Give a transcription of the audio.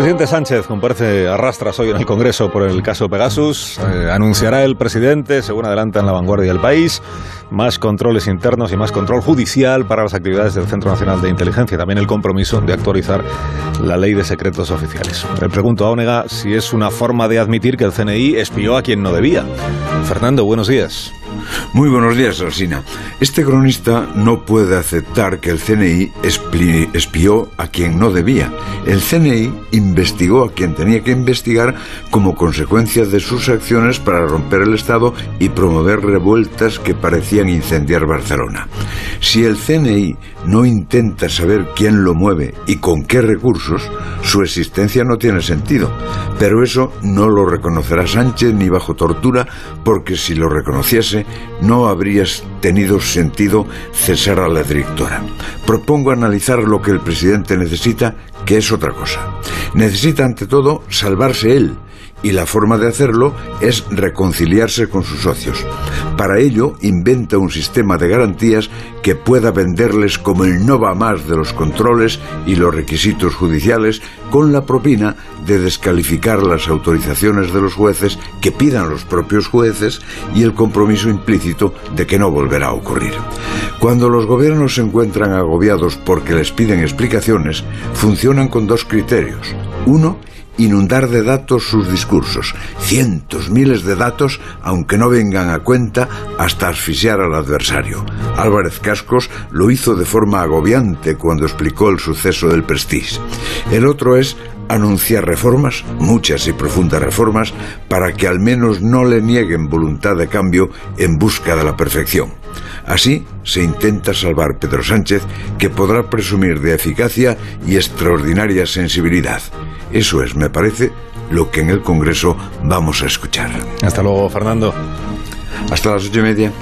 Presidente Sánchez comparece arrastras hoy en el Congreso por el caso Pegasus. Eh, anunciará el presidente, según adelanta en la vanguardia del país, más controles internos y más control judicial para las actividades del Centro Nacional de Inteligencia. También el compromiso de actualizar la ley de secretos oficiales. Le pregunto a Onega si es una forma de admitir que el CNI espió a quien no debía. Fernando, buenos días. Muy buenos días, Alsina. Este cronista no puede aceptar que el CNI espió a quien no debía. El CNI investigó a quien tenía que investigar como consecuencia de sus acciones para romper el Estado y promover revueltas que parecían incendiar Barcelona. Si el CNI no intenta saber quién lo mueve y con qué recursos, su existencia no tiene sentido. Pero eso no lo reconocerá Sánchez ni bajo tortura, porque si lo reconociese, no habría tenido sentido cesar a la directora. Propongo analizar lo que el presidente necesita, que es otra cosa. Necesita ante todo salvarse él y la forma de hacerlo es reconciliarse con sus socios. Para ello, inventa un sistema de garantías que pueda venderles como el no va más de los controles y los requisitos judiciales con la propina de descalificar las autorizaciones de los jueces que pidan los propios jueces y el compromiso implícito de que no volverá a ocurrir. Cuando los gobiernos se encuentran agobiados porque les piden explicaciones, funcionan con dos criterios. Uno, inundar de datos sus discursos, cientos, miles de datos, aunque no vengan a cuenta, hasta asfixiar al adversario. Álvarez Cascos lo hizo de forma agobiante cuando explicó el suceso del Prestige. El otro es anunciar reformas, muchas y profundas reformas, para que al menos no le nieguen voluntad de cambio en busca de la perfección. Así se intenta salvar Pedro Sánchez, que podrá presumir de eficacia y extraordinaria sensibilidad. Eso es, me parece, lo que en el Congreso vamos a escuchar. Hasta luego, Fernando. Hasta las ocho y media.